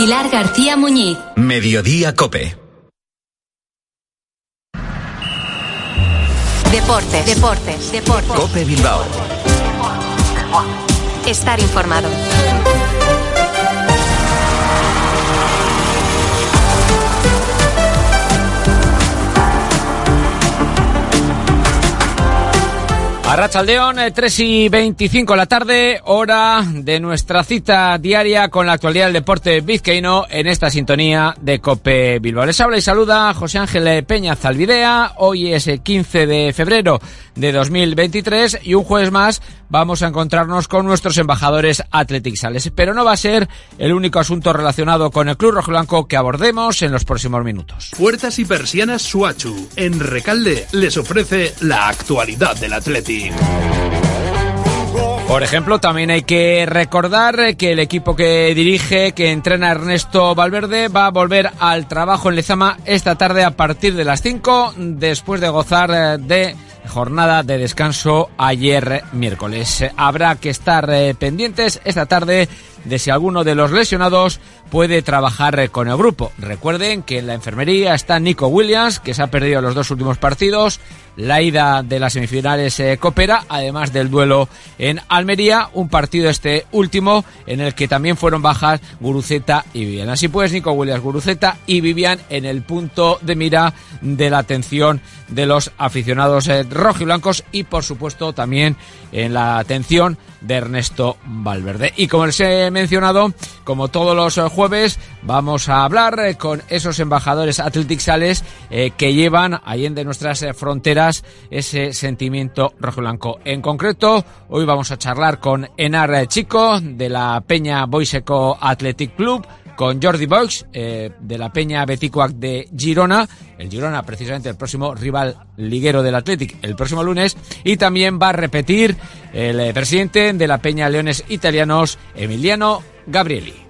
Pilar García Muñiz. Mediodía Cope. Deportes, deportes, deportes. Cope Bilbao. Estar informado. Arrachaldeón, 3 eh, y 25 de la tarde, hora de nuestra cita diaria con la actualidad del deporte vizcaíno en esta sintonía de Cope Bilbao. Les habla y saluda José Ángel Peña Zalvidea. Hoy es el 15 de febrero de 2023 y un jueves más vamos a encontrarnos con nuestros embajadores Athletic Sales. Pero no va a ser el único asunto relacionado con el Club Rojo Blanco que abordemos en los próximos minutos. Puertas y persianas Suachu. En Recalde les ofrece la actualidad del Athletic. Por ejemplo, también hay que recordar que el equipo que dirige, que entrena Ernesto Valverde, va a volver al trabajo en Lezama esta tarde a partir de las 5, después de gozar de jornada de descanso ayer miércoles. Habrá que estar eh, pendientes esta tarde de si alguno de los lesionados puede trabajar eh, con el grupo. Recuerden que en la enfermería está Nico Williams, que se ha perdido los dos últimos partidos, la ida de las semifinales eh, coopera, además del duelo en Almería, un partido este último en el que también fueron bajas Guruceta y Vivian. Así pues, Nico Williams, Guruceta y Vivian en el punto de mira de la atención de los aficionados eh, rojiblancos y por supuesto también en la atención de Ernesto Valverde. Y como les he mencionado, como todos los eh, jueves, vamos a hablar eh, con esos embajadores Athletic Sales eh, que llevan ahí en de nuestras fronteras ese sentimiento rojo blanco. En concreto, hoy vamos a charlar con Enar Chico de la Peña Boiseco Athletic Club con Jordi Boix eh, de la Peña Beticuac de Girona, el Girona precisamente el próximo rival liguero del Athletic el próximo lunes y también va a repetir el eh, presidente de la Peña Leones Italianos Emiliano Gabrieli.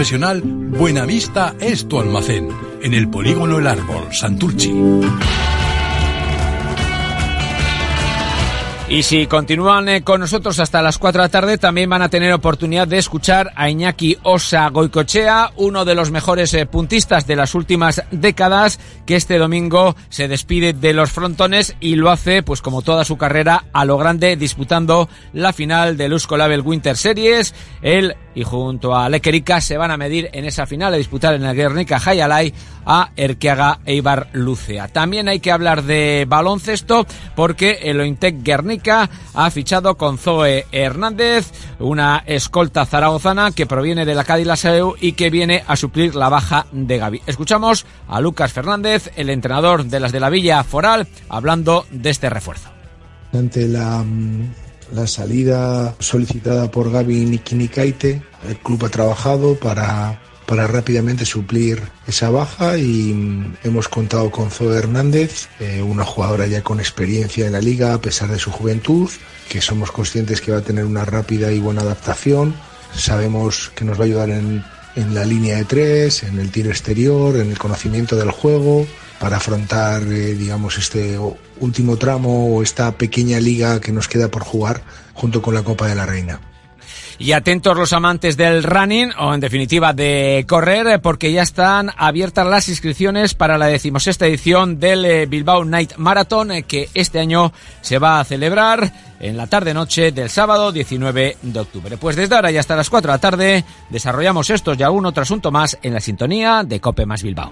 profesional, Buenavista es tu almacén. En el polígono El Árbol, Santurchi. Y si continúan eh, con nosotros hasta las 4 de la tarde, también van a tener oportunidad de escuchar a Iñaki Osa Goicochea, uno de los mejores eh, puntistas de las últimas décadas, que este domingo se despide de los frontones y lo hace, pues como toda su carrera, a lo grande, disputando la final del Usco Label Winter Series. Él y junto a Lequerica se van a medir en esa final a disputar en el Guernica Hayalay a Erkeaga Eibar Lucea. También hay que hablar de baloncesto porque el Ointec Guernica ha fichado con Zoe Hernández, una escolta zaragozana que proviene de la Cádiz y que viene a suplir la baja de Gaby. Escuchamos a Lucas Fernández, el entrenador de las de la Villa Foral, hablando de este refuerzo. Ante la la salida solicitada por Gaby Nikinikaite. El club ha trabajado para, para rápidamente suplir esa baja y mm, hemos contado con Zoe Hernández, eh, una jugadora ya con experiencia en la liga a pesar de su juventud, que somos conscientes que va a tener una rápida y buena adaptación. Sabemos que nos va a ayudar en, en la línea de tres, en el tiro exterior, en el conocimiento del juego, para afrontar, eh, digamos, este último tramo o esta pequeña liga que nos queda por jugar junto con la Copa de la Reina. Y atentos los amantes del running, o en definitiva de correr, porque ya están abiertas las inscripciones para la decimosexta edición del eh, Bilbao Night Marathon, eh, que este año se va a celebrar en la tarde-noche del sábado 19 de octubre. Pues desde ahora y hasta las 4 de la tarde desarrollamos estos y aún otro asunto más en la sintonía de Cope más Bilbao.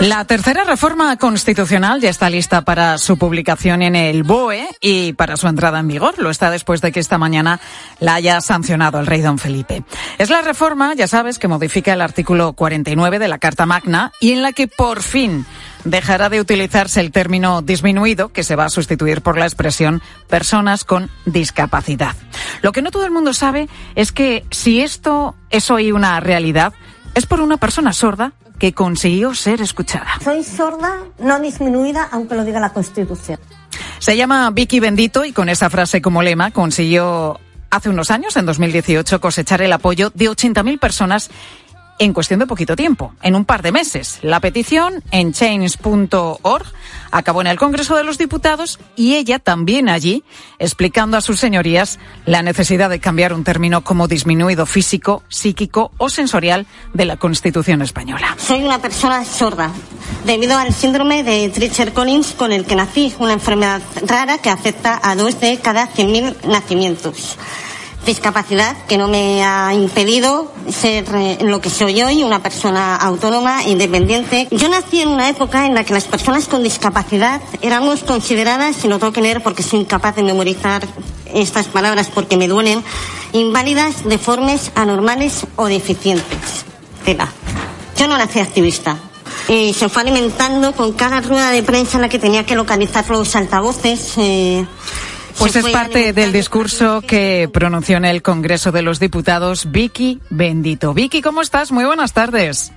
La tercera reforma constitucional ya está lista para su publicación en el BOE y para su entrada en vigor. Lo está después de que esta mañana la haya sancionado el rey don Felipe. Es la reforma, ya sabes, que modifica el artículo 49 de la Carta Magna y en la que por fin dejará de utilizarse el término disminuido, que se va a sustituir por la expresión personas con discapacidad. Lo que no todo el mundo sabe es que si esto es hoy una realidad, es por una persona sorda que consiguió ser escuchada. Soy sorda, no disminuida, aunque lo diga la Constitución. Se llama Vicky Bendito y con esa frase como lema consiguió hace unos años, en 2018, cosechar el apoyo de 80.000 personas en cuestión de poquito tiempo, en un par de meses. La petición en change.org acabó en el Congreso de los Diputados y ella también allí, explicando a sus señorías la necesidad de cambiar un término como disminuido físico, psíquico o sensorial de la Constitución española. Soy una persona sorda debido al síndrome de Treacher-Collins con el que nací, una enfermedad rara que afecta a dos de cada 100.000 nacimientos discapacidad que no me ha impedido ser eh, lo que soy hoy, una persona autónoma, independiente. Yo nací en una época en la que las personas con discapacidad éramos consideradas, y no tengo que leer porque soy incapaz de memorizar estas palabras porque me duelen, inválidas, deformes, anormales o deficientes. Yo no nací activista. Y se fue alimentando con cada rueda de prensa en la que tenía que localizar los altavoces. Eh, pues es parte del discurso que pronunció en el Congreso de los Diputados Vicky Bendito. Vicky, ¿cómo estás? Muy buenas tardes.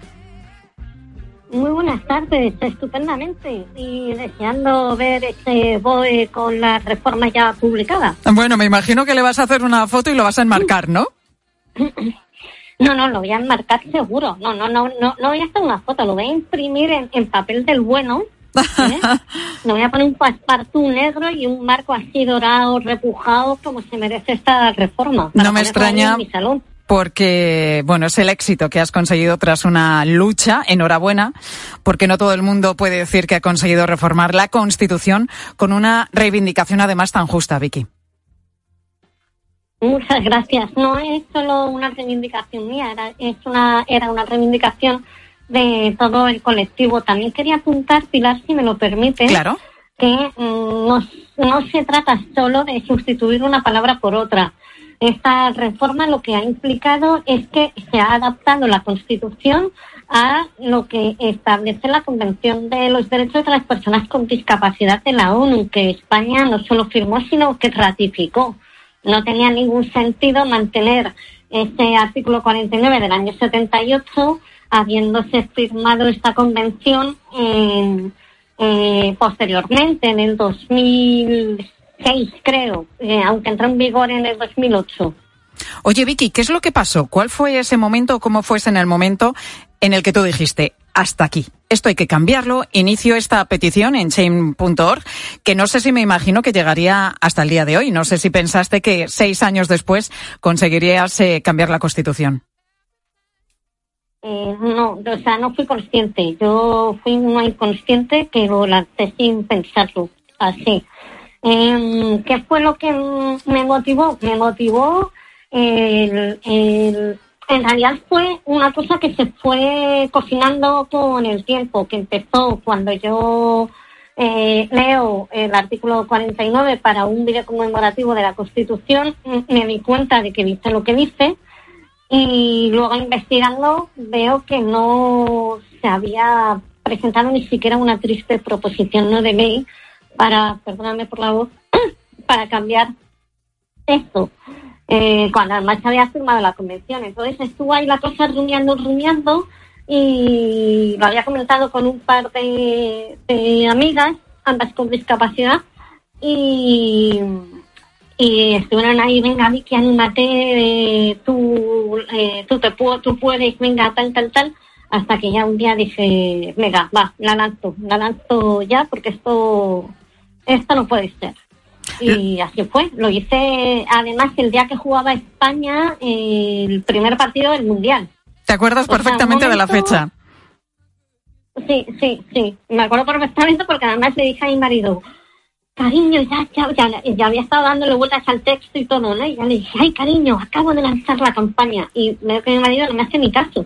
Muy buenas tardes, estupendamente. Y deseando ver ese BOE con la reforma ya publicada. Bueno, me imagino que le vas a hacer una foto y lo vas a enmarcar, ¿no? No, no, lo voy a enmarcar seguro. No, no, no, no, no voy a hacer una foto, lo voy a imprimir en papel del bueno ¿Eh? Me voy a poner un paspartú negro y un marco así dorado, repujado, como se merece esta reforma. No me extraña. Porque, bueno, es el éxito que has conseguido tras una lucha. Enhorabuena, porque no todo el mundo puede decir que ha conseguido reformar la Constitución con una reivindicación además tan justa, Vicky. Muchas gracias. No es solo una reivindicación mía, era, es una, era una reivindicación de todo el colectivo. También quería apuntar, Pilar, si me lo permite, que mm, no, no se trata solo de sustituir una palabra por otra. Esta reforma lo que ha implicado es que se ha adaptado la Constitución a lo que establece la Convención de los Derechos de las Personas con Discapacidad de la ONU, que España no solo firmó, sino que ratificó. No tenía ningún sentido mantener ese artículo 49 del año 78 habiéndose firmado esta convención eh, posteriormente, en el 2006, creo, eh, aunque entró en vigor en el 2008. Oye, Vicky, ¿qué es lo que pasó? ¿Cuál fue ese momento, cómo fue en el momento en el que tú dijiste, hasta aquí, esto hay que cambiarlo, inicio esta petición en chain.org, que no sé si me imagino que llegaría hasta el día de hoy. No sé si pensaste que seis años después conseguirías eh, cambiar la Constitución. Eh, no, o sea, no fui consciente. Yo fui una inconsciente que lo lancé sin pensarlo. Así. Eh, ¿Qué fue lo que me motivó? Me motivó el, en realidad fue una cosa que se fue cocinando con el tiempo, que empezó cuando yo eh, leo el artículo 49 para un video conmemorativo de la Constitución, me di cuenta de que dice lo que dice y luego investigando veo que no se había presentado ni siquiera una triste proposición no de ley para, perdóname por la voz, para cambiar esto, eh, cuando además se había firmado la convención. Entonces estuvo ahí la cosa rumiando, rumiando, y lo había comentado con un par de, de amigas, ambas con discapacidad, y y estuvieron ahí, venga Vicky, anímate, eh, tú, eh, tú, te puedo, tú puedes, venga, tal, tal, tal, hasta que ya un día dije, venga, va, la lanzo, la lanzo ya porque esto, esto no puede ser. Y así fue, lo hice además el día que jugaba España el primer partido del Mundial. ¿Te acuerdas perfectamente de la fecha? Sí, sí, sí. Me acuerdo perfectamente porque además le dije a mi marido, cariño, ya, ya, ya, ya había estado dándole vueltas al texto y todo, ¿no? Y ya le dije, ay, cariño, acabo de lanzar la campaña. Y veo que mi marido no me hace ni caso.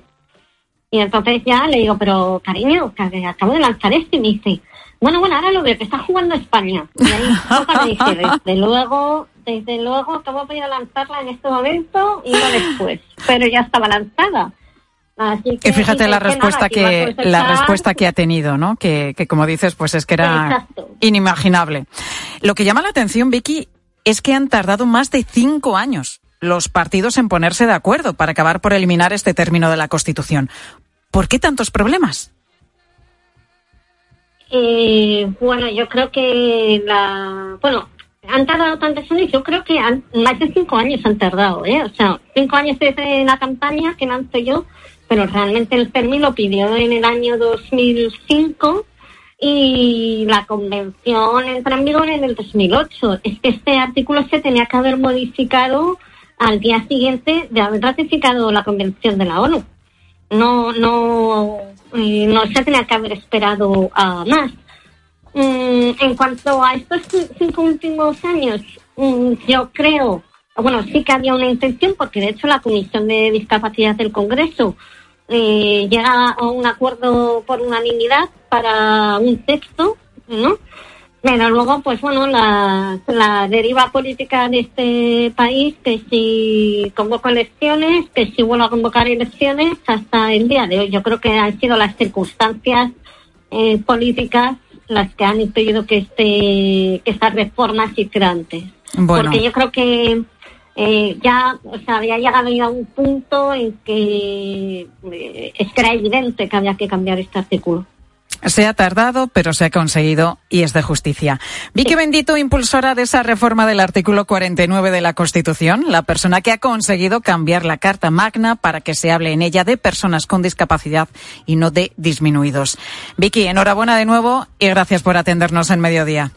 Y entonces ya le digo, pero cariño, que acabo de lanzar esto. Y me dice, bueno, bueno, ahora lo veo, que está jugando España. Y ahí dije, desde luego, desde luego, acabo de lanzarla en este momento y no después. Pero ya estaba lanzada. Así que, y fíjate la respuesta que, la respuesta que ha tenido, ¿no? Que, que como dices, pues es que era inimaginable. Lo que llama la atención, Vicky, es que han tardado más de cinco años los partidos en ponerse de acuerdo para acabar por eliminar este término de la Constitución. ¿Por qué tantos problemas? Eh, bueno, yo creo que la, bueno, han tardado tantos años, yo creo que han, más de cinco años han tardado, ¿eh? O sea, cinco años desde la campaña que lanzo yo, pero realmente el PERMI lo pidió en el año 2005 y la convención entra en vigor en el 2008. Es que este artículo se tenía que haber modificado al día siguiente de haber ratificado la convención de la ONU. No, no, eh, no se tenía que haber esperado a más. Mm, en cuanto a estos cinco últimos años, mm, yo creo, bueno, sí que había una intención, porque de hecho la Comisión de Discapacidad del Congreso eh, llega a un acuerdo por unanimidad para un texto, ¿no? Pero luego, pues bueno, la, la deriva política de este país, que si convoco elecciones, que si vuelvo a convocar elecciones, hasta el día de hoy. Yo creo que han sido las circunstancias eh, políticas las que han impedido que, este, que estas reformas se antes. Porque yo creo que eh, ya, o sea, había llegado ya a un punto en que eh, es que era evidente que había que cambiar este artículo. Se ha tardado, pero se ha conseguido y es de justicia. Vicky Bendito, impulsora de esa reforma del artículo 49 de la Constitución, la persona que ha conseguido cambiar la Carta Magna para que se hable en ella de personas con discapacidad y no de disminuidos. Vicky, enhorabuena de nuevo y gracias por atendernos en mediodía.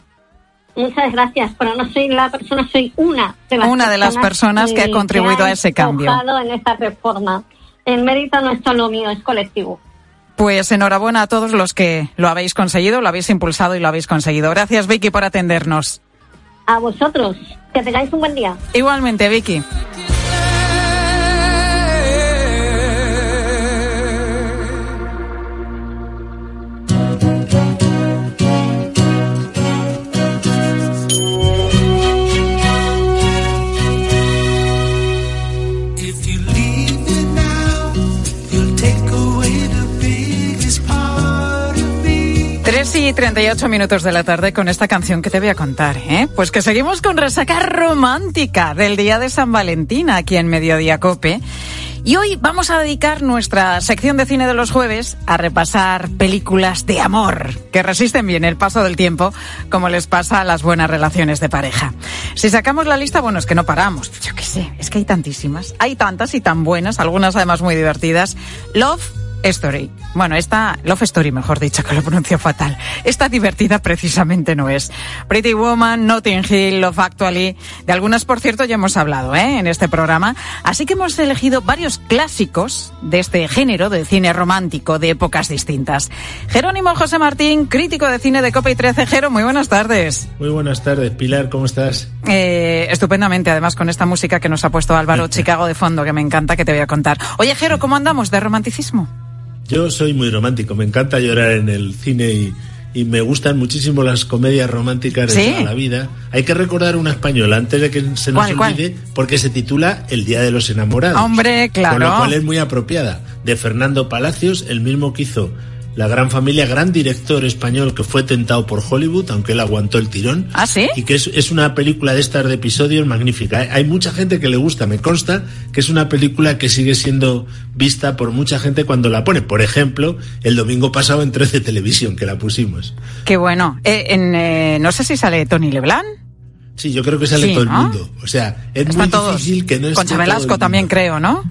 Muchas gracias, pero no soy la persona, soy una de las, una personas, de las personas que, ha contribuido a ese cambio. en esta reforma. El mérito no es solo mío, es colectivo. Pues enhorabuena a todos los que lo habéis conseguido, lo habéis impulsado y lo habéis conseguido. Gracias, Vicky, por atendernos. A vosotros. Que tengáis un buen día. Igualmente, Vicky. Y 38 minutos de la tarde con esta canción que te voy a contar, ¿eh? Pues que seguimos con resaca romántica del día de San Valentín aquí en Mediodía Cope. Y hoy vamos a dedicar nuestra sección de cine de los jueves a repasar películas de amor que resisten bien el paso del tiempo, como les pasa a las buenas relaciones de pareja. Si sacamos la lista, bueno, es que no paramos. Yo qué sé, es que hay tantísimas. Hay tantas y tan buenas, algunas además muy divertidas. Love Story. Bueno, esta Love Story, mejor dicho, que lo pronuncio fatal. Esta divertida precisamente no es. Pretty Woman, Notting Hill, Love Actually. De algunas, por cierto, ya hemos hablado ¿eh? en este programa. Así que hemos elegido varios clásicos de este género de cine romántico de épocas distintas. Jerónimo José Martín, crítico de cine de Copa y 13. Jero, muy buenas tardes. Muy buenas tardes, Pilar, ¿cómo estás? Eh, estupendamente, además con esta música que nos ha puesto Álvaro Chicago de fondo, que me encanta, que te voy a contar. Oye, Jero, ¿cómo andamos de romanticismo? Yo soy muy romántico, me encanta llorar en el cine y, me gustan muchísimo las comedias románticas de toda la vida. Hay que recordar una española antes de que se nos olvide, porque se titula El Día de los Enamorados. Hombre, claro. Con lo cual es muy apropiada. De Fernando Palacios, el mismo que hizo la gran familia, gran director español que fue tentado por Hollywood, aunque él aguantó el tirón. ¿Ah, sí? Y que es, una película de estas de episodios magnífica. Hay mucha gente que le gusta, me consta que es una película que sigue siendo vista por mucha gente cuando la pone. Por ejemplo, el domingo pasado en 13 Televisión, que la pusimos. Qué bueno. Eh, en, eh, no sé si sale Tony Leblanc. Sí, yo creo que sale todo el mundo. O sea, es muy difícil que no esté Concha Velasco también creo, ¿no?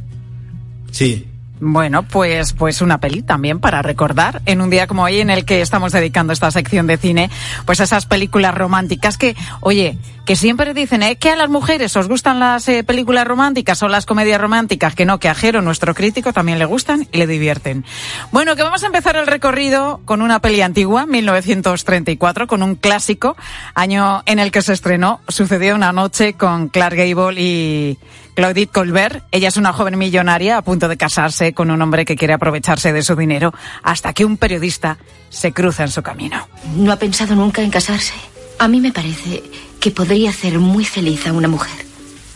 Sí, Bueno, pues, pues una peli también para recordar en un día como hoy en el que estamos dedicando esta sección de cine, pues esas películas románticas que, oye, que siempre dicen ¿eh? que a las mujeres os gustan las eh, películas románticas o las comedias románticas, que no, que a Jero, nuestro crítico, también le gustan y le divierten. Bueno, que vamos a empezar el recorrido con una peli antigua, 1934, con un clásico, año en el que se estrenó, sucedió una noche con Clark Gable y Claudette Colbert. Ella es una joven millonaria a punto de casarse con un hombre que quiere aprovecharse de su dinero hasta que un periodista se cruza en su camino. ¿No ha pensado nunca en casarse? A mí me parece que podría hacer muy feliz a una mujer.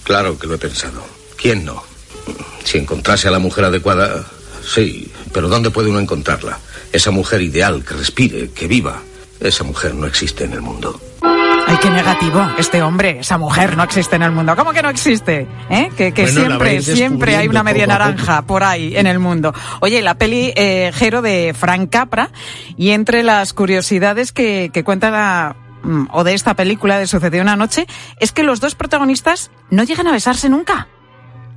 Claro que lo he pensado. ¿Quién no? Si encontrase a la mujer adecuada, sí, pero ¿dónde puede uno encontrarla? Esa mujer ideal, que respire, que viva. Esa mujer no existe en el mundo. Ay, qué negativo. Este hombre, esa mujer no existe en el mundo. ¿Cómo que no existe? ¿Eh? Que, siempre, siempre hay una media naranja por ahí en el mundo. Oye, la peli eh, Jero de Frank Capra y entre las curiosidades que, que cuenta la, mm, o de esta película de Sucedió una noche es que los dos protagonistas no llegan a besarse nunca.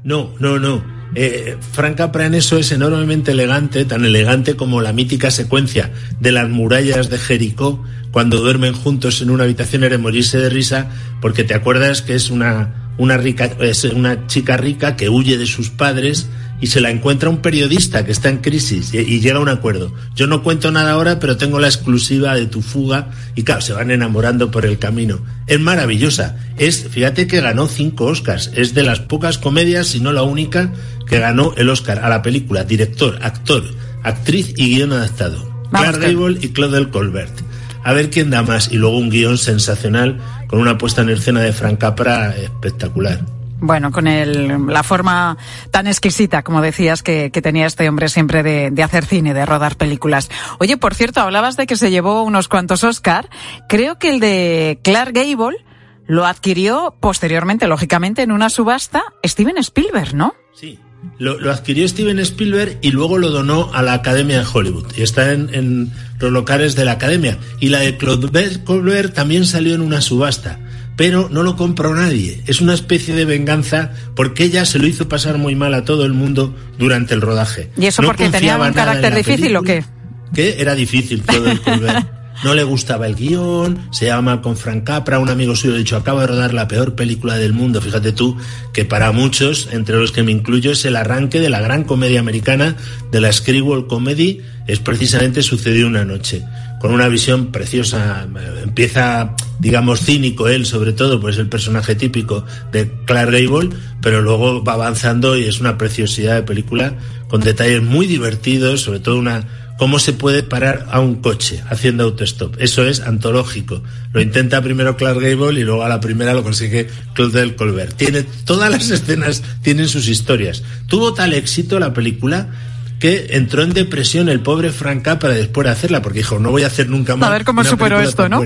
No, no, no. Eh, Frank Capra en eso es enormemente elegante, tan elegante como la mítica secuencia de las murallas de Jericó, cuando duermen juntos en una habitación era morirse de risa, porque te acuerdas que es una, una, rica, es una chica rica que huye de sus padres y se la encuentra un periodista que está en crisis y, llega a un acuerdo. Yo no cuento nada ahora, pero tengo la exclusiva de tu fuga y claro, se van enamorando por el camino. Es maravillosa. Es, fíjate que ganó cinco Oscars. Es de las pocas comedias, si no la única, que ganó el Oscar a la película, director, actor, actriz y guion adaptado. Clark Gable y Claudel Colbert. A ver quién da más. Y luego un guion sensacional con una puesta en escena de Frank Capra espectacular. Bueno, con el, la forma tan exquisita, como decías, que, tenía este hombre siempre de, de, hacer cine, de rodar películas. Oye, por cierto, hablabas de que se llevó unos cuantos Oscar. Creo que el de Clark Gable lo adquirió posteriormente, lógicamente, en una subasta Steven Spielberg, ¿no? Sí. Lo, adquirió Steven Spielberg y luego lo donó a la Academia de Hollywood. Y está en, en los locales de la Academia. Y la de Claude Colbert también salió en una subasta pero no lo compró nadie. Es una especie de venganza porque ella se lo hizo pasar muy mal a todo el mundo durante el rodaje. ¿Y eso porque tenía un carácter difícil o qué? Que era difícil todo el No le gustaba el guion, se llama con Frank Capra, un amigo suyo ha dicho, acaba de rodar la peor película del mundo. Fíjate tú que para muchos, entre los que me incluyo, es el arranque de la gran comedia americana, de la Screwball Comedy, es precisamente Sucedió una noche con una visión preciosa. Empieza, digamos, cínico él, sobre todo, pues el personaje típico de Clark Gable, pero luego va avanzando y es una preciosidad de película con detalles muy divertidos, sobre todo una cómo se puede parar a un coche haciendo autostop. Eso es antológico. Lo intenta primero Clark Gable y luego a la primera lo consigue Claude Colbert. Tiene todas las escenas tienen sus historias. Tuvo tal éxito la película que entró en depresión el pobre Frank Capra después de hacerla, porque dijo, no voy a hacer nunca más. A ver cómo superó esto, ¿no?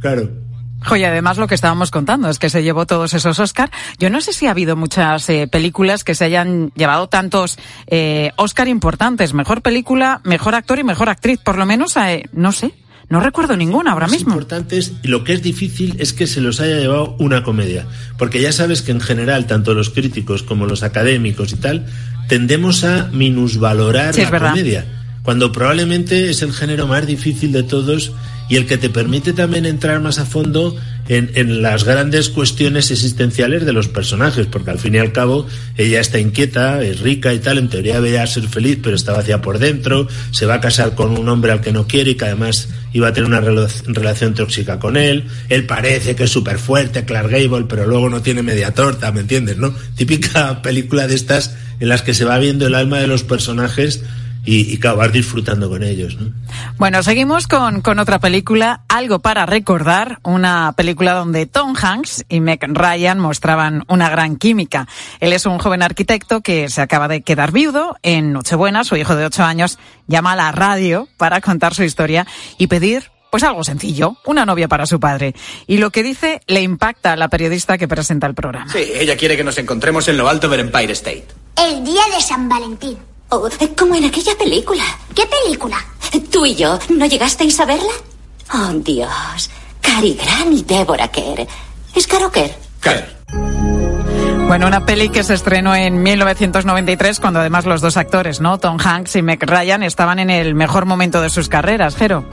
Claro. Oye, además lo que estábamos contando es que se llevó todos esos Oscar. Yo no sé si ha habido muchas eh, películas que se hayan llevado tantos eh, Oscar importantes. Mejor película, mejor actor y mejor actriz. Por lo menos, eh, no sé. No recuerdo ninguna ahora mismo. importantes y lo que es difícil es que se los haya llevado una comedia. Porque ya sabes que en general, tanto los críticos como los académicos y tal, tendemos a minusvalorar la comedia, cuando probablemente es el género más difícil de todos y el que te permite también entrar más a fondo en, las grandes cuestiones existenciales de los personajes, porque al fin y al cabo ella está inquieta, es rica y tal, en teoría veía ser feliz, pero está vacía por dentro, se va a casar con un hombre al que no quiere y que además iba a tener una relación tóxica con él, él parece que es súper fuerte, Clark Gable, pero luego no tiene media torta, ¿me entiendes? ¿No? Típica película de estas en las que se va viendo el alma de los personajes y, acabar disfrutando con ellos. ¿no? Bueno, seguimos con, con otra película, Algo para recordar, una película donde Tom Hanks y Meg Ryan mostraban una gran química. Él es un joven arquitecto que se acaba de quedar viudo. En Nochebuena, su hijo de ocho años llama a la radio para contar su historia y pedir pues algo sencillo, una novia para su padre. Y lo que dice le impacta a la periodista que presenta el programa. Sí, ella quiere que nos encontremos en lo alto del Empire State. El día de San Valentín. Oh, como en aquella película. ¿Qué película? ¿Tú y yo no llegasteis a verla? Oh, Dios. Cary Grant y Deborah Kerr. ¿Es Caro Kerr? Kerr. Bueno, una peli que se estrenó en 1993 cuando además los dos actores, ¿no? Tom Hanks y Meg Ryan estaban en el mejor momento de sus carreras, Jero.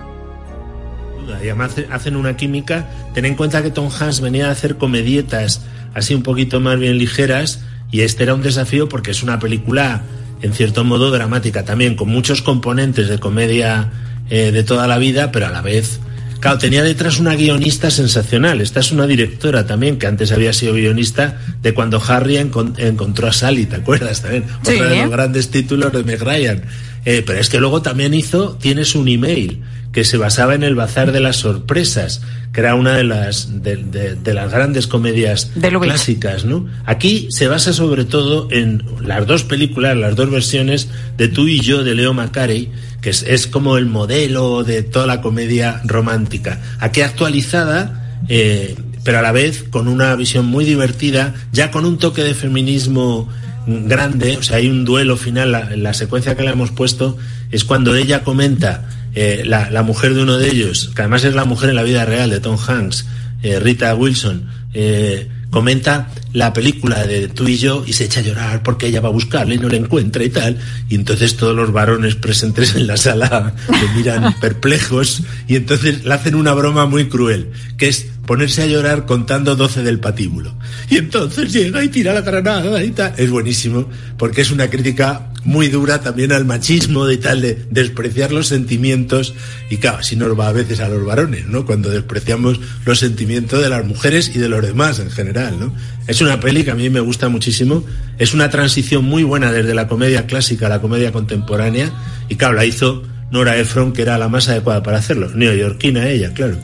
Y además hacen una química. Ten en cuenta que Tom Hanks venía a hacer comedietas así un poquito más bien ligeras y este era un desafío porque es una película en cierto modo dramática también, con muchos componentes de comedia eh, de toda la vida, pero a la vez Claro, tenía detrás una guionista sensacional. Esta es una directora también, que antes había sido guionista de cuando Harry encontró a Sally, ¿te acuerdas también? Sí. Otro de los grandes títulos de Meg Ryan. Eh, pero es que luego también hizo Tienes un email, que se basaba en el Bazar de las Sorpresas, que era una de las, de, de, de las grandes comedias clásicas, ¿no? Aquí se basa sobre todo en las dos películas, las dos versiones de Tú y yo de Leo Macarey, que es, es como el modelo de toda la comedia romántica. Aquí actualizada, eh, pero a la vez con una visión muy divertida, ya con un toque de feminismo grande, o sea, hay un duelo final, la, la secuencia que le hemos puesto es cuando ella comenta, eh, la, mujer de uno de ellos, que además es la mujer en la vida real de Tom Hanks, eh, Rita Wilson, eh, comenta la película de tú y yo y se echa a llorar porque ella va a buscarle y no le encuentra y tal. Y entonces todos los varones presentes en la sala le miran perplejos y entonces le hacen una broma muy cruel, que es ponerse a llorar contando 12 del patíbulo. Y entonces llega y tira la granada y tal. Es buenísimo porque es una crítica muy dura también al machismo y tal, de despreciar los sentimientos. Y claro, así nos va a veces a los varones, ¿no? Cuando despreciamos los sentimientos de las mujeres y de los demás en general, ¿no? Es una peli que a mí me gusta muchísimo. Es una transición muy buena desde la comedia clásica a la comedia contemporánea. Y claro, la hizo Nora Ephron, que era la más adecuada para hacerlo. Neoyorquina ella, claro.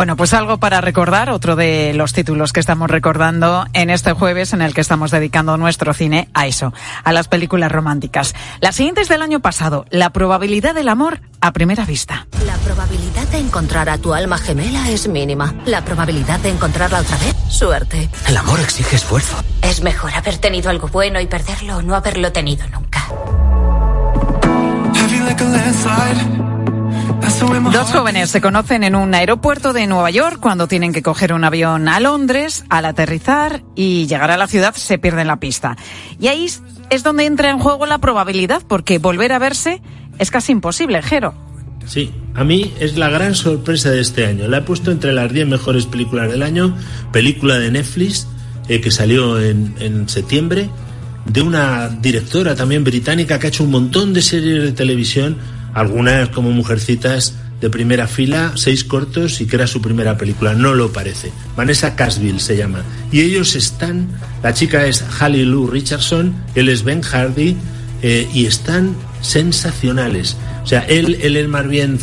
Bueno, pues algo para recordar, otro de los títulos que estamos recordando en este jueves en el que estamos dedicando nuestro cine a eso, a las películas románticas. La siguiente es del año pasado, La probabilidad del amor a primera vista. La probabilidad de encontrar a tu alma gemela es mínima. La probabilidad de encontrarla otra vez, suerte. El amor exige esfuerzo. Es mejor haber tenido algo bueno y perderlo o no haberlo tenido nunca. Dos jóvenes se conocen en un aeropuerto de Nueva York cuando tienen que coger un avión a Londres, al aterrizar y llegar a la ciudad se pierden la pista. Y ahí es donde entra en juego la probabilidad, porque volver a verse es casi imposible, Jero. Sí, a mí es la gran sorpresa de este año. La he puesto entre las 10 mejores películas del año, película de Netflix eh, que salió en, en septiembre, de una directora también británica que ha hecho un montón de series de televisión algunas como Mujercitas de primera fila, seis cortos y que era su primera película, no lo parece. Vanessa Casville se llama. Y ellos están, la chica es Halle Lou Richardson, él es Ben Hardy eh, y están sensacionales. O sea, él, él es más bien,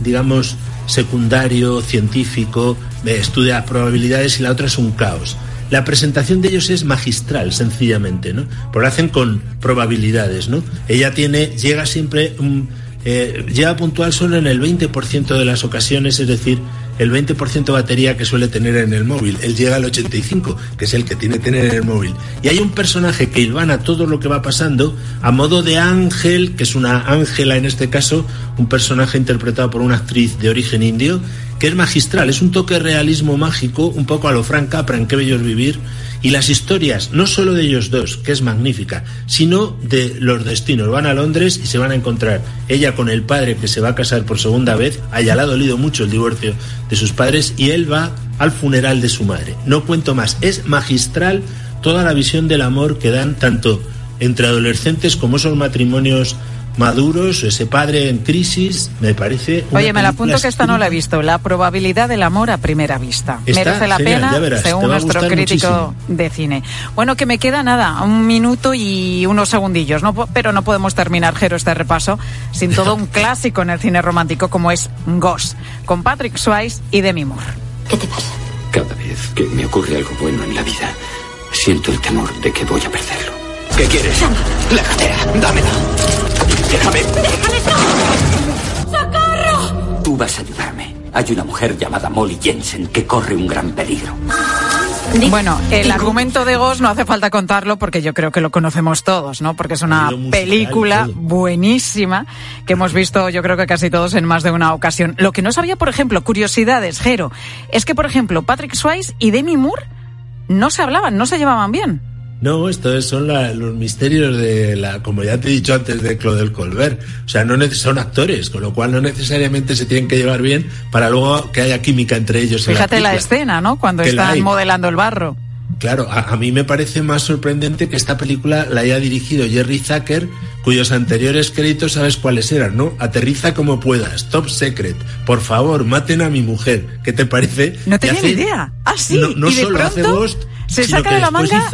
digamos, secundario, científico, estudia probabilidades y la otra es un caos. La presentación de ellos es magistral, sencillamente, ¿no? Porque lo hacen con probabilidades, ¿no? Ella tiene, llega siempre un eh, llega puntual solo en el 20% de las ocasiones, es decir, el 20% de batería que suele tener en el móvil. Él llega al 85%, que es el que tiene que tener en el móvil. Y hay un personaje que ilvana todo lo que va pasando a modo de ángel, que es una ángela en este caso, un personaje interpretado por una actriz de origen indio, que es magistral, es un toque de realismo mágico, un poco a lo Frank Capra en Qué bello vivir, y las historias, no solo de ellos dos, que es magnífica, sino de los destinos. Van a Londres y se van a encontrar ella con el padre que se va a casar por segunda vez, allá le ha dolido mucho el divorcio de sus padres, y él va al funeral de su madre. No cuento más, es magistral toda la visión del amor que dan tanto entre adolescentes como esos matrimonios maduros, ese padre en crisis, me parece. Oye, me la apunto que esta no la he visto. La probabilidad del amor a primera vista. Está Merece la genial, pena, verás, según te nuestro crítico muchísimo. de cine. Bueno, que me queda nada, un minuto y unos segundillos, ¿no? Pero no podemos terminar, Jero, este repaso sin todo un clásico en el cine romántico como es Ghost, con Patrick Swayze y Demi Moore. Cada vez que me ocurre algo bueno en la vida, siento el temor de que voy a perderlo. ¿Qué quieres? La cartera, dámela. Déjame. ¡Socorro! Tú vas a ayudarme. Hay una mujer llamada Molly Jensen que corre un gran peligro. Bueno, el argumento de Ghost no hace falta contarlo porque yo creo que lo conocemos todos, ¿no? Porque es una película buenísima que hemos visto yo creo que casi todos en más de una ocasión. Lo que no sabía, por ejemplo, curiosidades, Jero, es que, por ejemplo, Patrick Swayze y Demi Moore no se hablaban, no se llevaban bien. No, estos son los misterios de la, como ya te he dicho antes, de Claudel Colbert. O sea, no son actores, con lo cual no necesariamente se tienen que llevar bien para luego que haya química entre ellos. Fíjate la, escena, ¿no? Cuando están modelando el barro. Claro, a, mí me parece más sorprendente que esta película la haya dirigido Jerry Zucker, cuyos anteriores créditos sabes cuáles eran, ¿no? Aterriza como puedas, Top Secret, por favor, maten a mi mujer. ¿Qué te parece? No tenía ni idea. Ah, sí. No, solo hace Ghost, se saca de la manga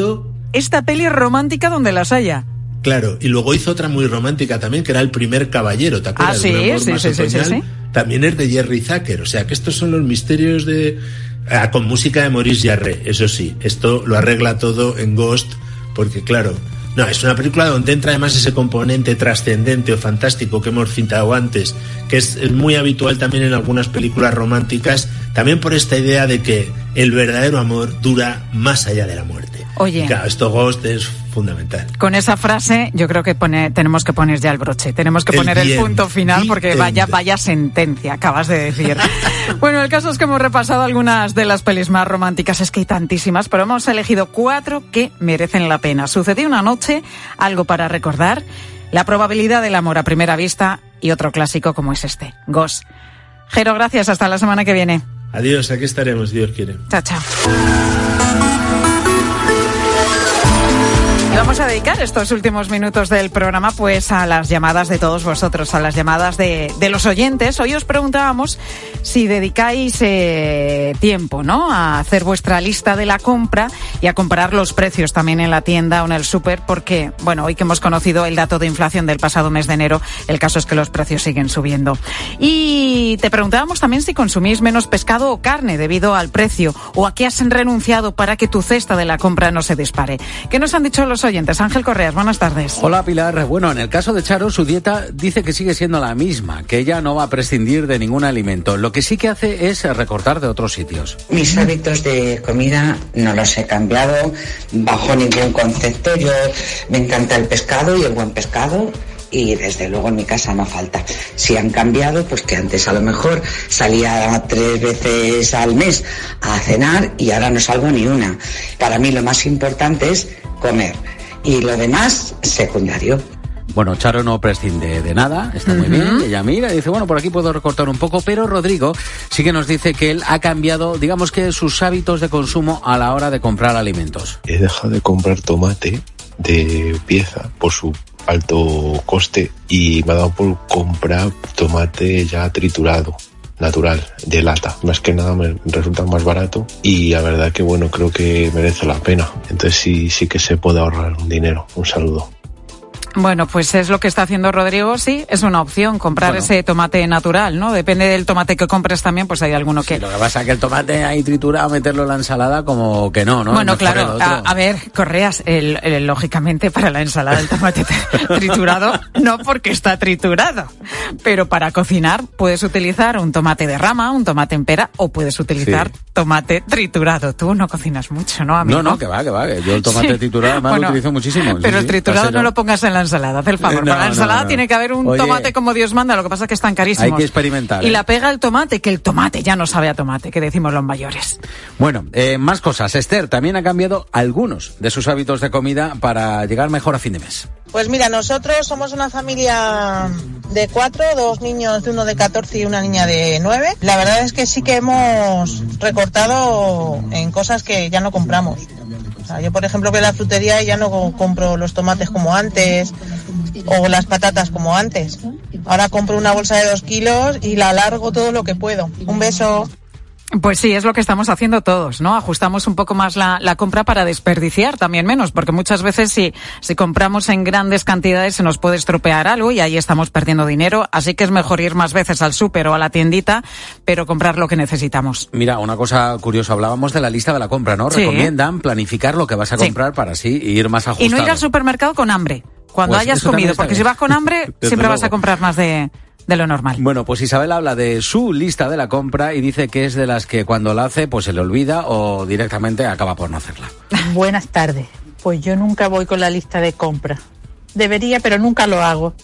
esta peli romántica donde las haya. Claro, y luego hizo otra muy romántica también, que era El primer caballero, ¿te acuerdas? Ah, sí, sí, sí, sí, También es de Jerry Zucker, o sea que estos son los misterios de Ah, con música de Maurice Jarre, eso sí. Esto lo arregla todo en Ghost, porque claro, no, es una película donde entra además ese componente trascendente o fantástico que hemos citado antes, que es, muy habitual también en algunas películas románticas, también por esta idea de que el verdadero amor dura más allá de la muerte. Oye. claro, esto Ghost es fundamental. Con esa frase yo creo que pone, tenemos que poner ya el broche, tenemos que poner el, punto final porque vaya, vaya sentencia, acabas de decir. bueno, el caso es que hemos repasado algunas de las pelis más románticas, es que hay tantísimas, pero hemos elegido cuatro que merecen la pena. Sucedió una noche, algo para recordar, la probabilidad del amor a primera vista y otro clásico como es este, Ghost. Jero, gracias, hasta la semana que viene. Adiós, aquí estaremos, Dios quiere. Chao, chao. Vamos a dedicar estos últimos minutos del programa pues a las llamadas de todos vosotros, a las llamadas de, los oyentes. Hoy os preguntábamos si dedicáis eh, tiempo, ¿no? A hacer vuestra lista de la compra y a comparar los precios también en la tienda o en el súper, porque, bueno, hoy que hemos conocido el dato de inflación del pasado mes de enero, el caso es que los precios siguen subiendo. Y te preguntábamos también si consumís menos pescado o carne debido al precio o a qué has renunciado para que tu cesta de la compra no se dispare. ¿Qué nos han dicho los oyentes? Ángel Correas, buenas tardes. Hola Pilar. Bueno, en el caso de Charo, su dieta dice que sigue siendo la misma, que ella no va a prescindir de ningún alimento. Lo que sí que hace es recortar de otros sitios. Mis hábitos de comida no los he cambiado bajo ningún concepto. Yo me encanta el pescado y el buen pescado y desde luego en mi casa no falta. Si han cambiado, pues que antes a lo mejor salía tres veces al mes a cenar y ahora no salgo ni una. Para mí lo más importante es comer y lo demás secundario. Bueno, Charo no prescinde de nada, está muy bien. Ella mira y dice, bueno, por aquí puedo recortar un poco, pero Rodrigo sí que nos dice que él ha cambiado, digamos que sus hábitos de consumo a la hora de comprar alimentos. He dejado de comprar tomate de pieza por su alto coste y me ha dado por comprar tomate ya triturado natural, de lata. Más que nada me resulta más barato y la verdad que bueno, creo que merece la pena. Entonces sí, sí que se puede ahorrar un dinero. Un saludo. Bueno, pues es lo que está haciendo Rodrigo, sí, es una opción comprar ese tomate natural, ¿no? Depende del tomate que compres también, pues hay alguno que... lo que pasa es que el tomate ahí triturado, meterlo en la ensalada, como que no, ¿no? Bueno, claro, a, ver, Correas, el, lógicamente para la ensalada el tomate triturado, no porque está triturado, pero para cocinar puedes utilizar un tomate de rama, un tomate en pera, o puedes utilizar tomate triturado. Tú no cocinas mucho, ¿no, amigo? No, no, que va, que va, yo el tomate triturado además lo utilizo muchísimo. Pero el triturado no lo pongas en la ensalada, haz el favor. Para la ensalada tiene que haber un tomate como Dios manda, lo que pasa es que están carísimos. Hay que experimentar. Y la ¿eh? pega el tomate, que el tomate ya no sabe a tomate, que decimos los mayores. Bueno, eh, más cosas. Esther también ha cambiado algunos de sus hábitos de comida para llegar mejor a fin de mes. Pues mira, nosotros somos una familia de cuatro, dos niños de uno de 14 y una niña de 9. La verdad es que sí que hemos recortado en cosas que ya no compramos yo, por ejemplo, voy a la frutería y ya no compro los tomates como antes o las patatas como antes. Ahora compro una bolsa de dos kilos y la alargo todo lo que puedo. Un beso. Pues sí, es lo que estamos haciendo todos, ¿no? Ajustamos un poco más la, compra para desperdiciar también menos, porque muchas veces si, si compramos en grandes cantidades se nos puede estropear algo y ahí estamos perdiendo dinero, así que es mejor ir más veces al súper o a la tiendita, pero comprar lo que necesitamos. Mira, una cosa curiosa, hablábamos de la lista de la compra, ¿no? Recomiendan planificar lo que vas a comprar para así ir más ajustado. Y no ir al supermercado con hambre, cuando pues hayas comido, porque si vas con hambre siempre vas a comprar más de de lo normal. Bueno, pues Isabel habla de su lista de la compra y dice que es de las que cuando la hace pues se le olvida o directamente acaba por no hacerla. Buenas tardes. Pues yo nunca voy con la lista de compra. Debería, pero nunca lo hago.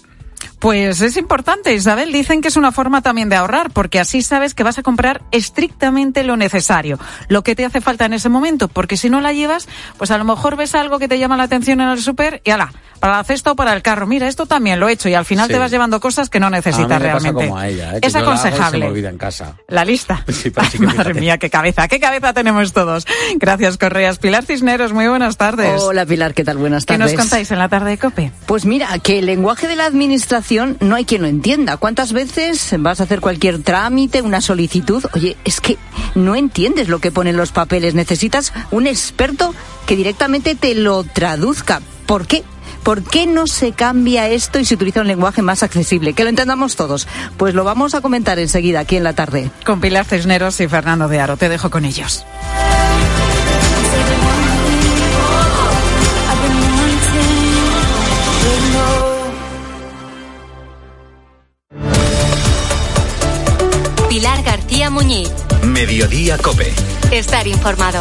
Pues es importante, Isabel. Dicen que es una forma también de ahorrar, porque así sabes que vas a comprar estrictamente lo necesario, lo que te hace falta en ese momento, porque si no la llevas, pues a lo mejor ves algo que te llama la atención en el súper y ala, para la cesta o para el carro. Mira, esto también lo he hecho y al final te vas llevando cosas que no necesitas realmente. ¿eh? es aconsejable. en casa. La lista. madre mía, qué cabeza, qué cabeza tenemos todos. Gracias, Correas. Pilar Cisneros, muy buenas tardes. Hola, Pilar, ¿qué tal? Buenas tardes. ¿Qué nos contáis en la tarde de COPE? Pues mira, que el lenguaje de la administración no hay quien lo entienda. ¿Cuántas veces vas a hacer cualquier trámite, una solicitud? Oye, es que no entiendes lo que ponen los papeles. Necesitas un experto que directamente te lo traduzca. ¿Por qué? ¿Por qué no se cambia esto y se utiliza un lenguaje más accesible? Que lo entendamos todos. Pues lo vamos a comentar enseguida aquí en la tarde. Con Pilar Cisneros y Fernando de Aro. Te dejo con ellos. García Muñiz. Mediodía Cope. Estar informado.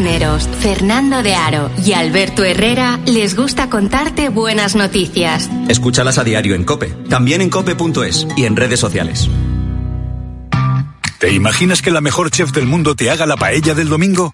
Cisneros, Fernando de Aro y Alberto Herrera les gusta contarte buenas noticias. Escúchalas a diario en Cope, también en cope.es y en redes sociales. ¿Te imaginas que la mejor chef del mundo te haga la paella del domingo?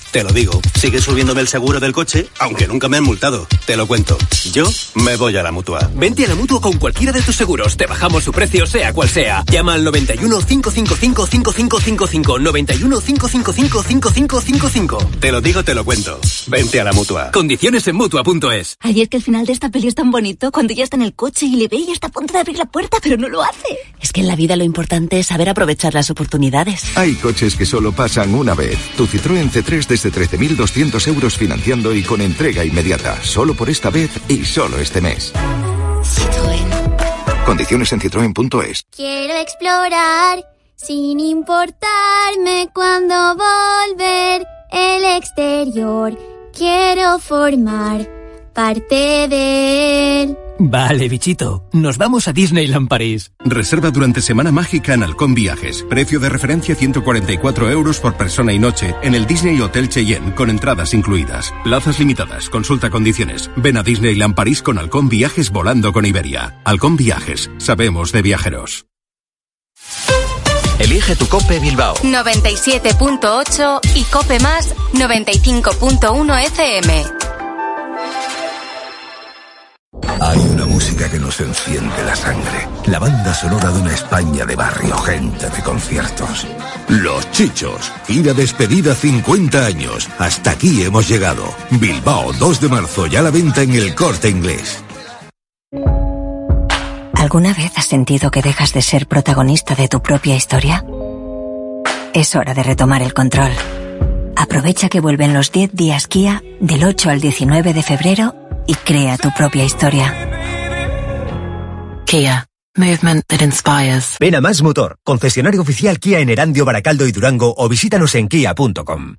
Te lo digo. Sigue subiéndome el seguro del coche, aunque nunca me han multado. Te lo cuento. Yo me voy a la mutua. Vente a la mutua con cualquiera de tus seguros. Te bajamos su precio, sea cual sea. Llama al 91 555 5555. 91 555 5555. Te lo digo, te lo cuento. Vente a la mutua. Condiciones en mutua.es. Ayer que el final de esta peli es tan bonito cuando ya está en el coche y le ve y está a punto de abrir la puerta, pero no lo hace. Es que en la vida lo importante es saber aprovechar las oportunidades. Hay coches que solo pasan una vez. Tu Citroën C3 desde 13.200 euros financiando y con entrega inmediata. Solo por esta vez y solo este mes. Citroën. Condiciones en citroen.es. Quiero explorar sin importarme cuando volver el exterior. Quiero formar parte de él. Vale, bichito. Nos vamos a Disneyland París. Reserva durante Semana Mágica en Halcón Viajes. Precio de referencia 144 euros por persona y noche en el Disney Hotel Cheyenne con entradas incluidas. Plazas limitadas. Consulta condiciones. Ven a Disneyland París con Halcón Viajes volando con Iberia. Halcón Viajes. Sabemos de viajeros. Elige tu Cope Bilbao. 97.8 y Cope Más 95.1 FM. Hay una música que nos enciende la sangre. La banda sonora de una España de barrio, gente de conciertos. Los Chichos. Gira despedida 50 años. Hasta aquí hemos llegado. Bilbao, 2 de marzo, ya la venta en el corte inglés. ¿Alguna vez has sentido que dejas de ser protagonista de tu propia historia? Es hora de retomar el control. Aprovecha que vuelven los 10 días Kia del 8 al 19 de febrero y crea tu propia historia. Kia. Movement that inspires. Ven a Más Motor, concesionario oficial Kia en Erandio, Baracaldo y Durango o visítanos en kia.com.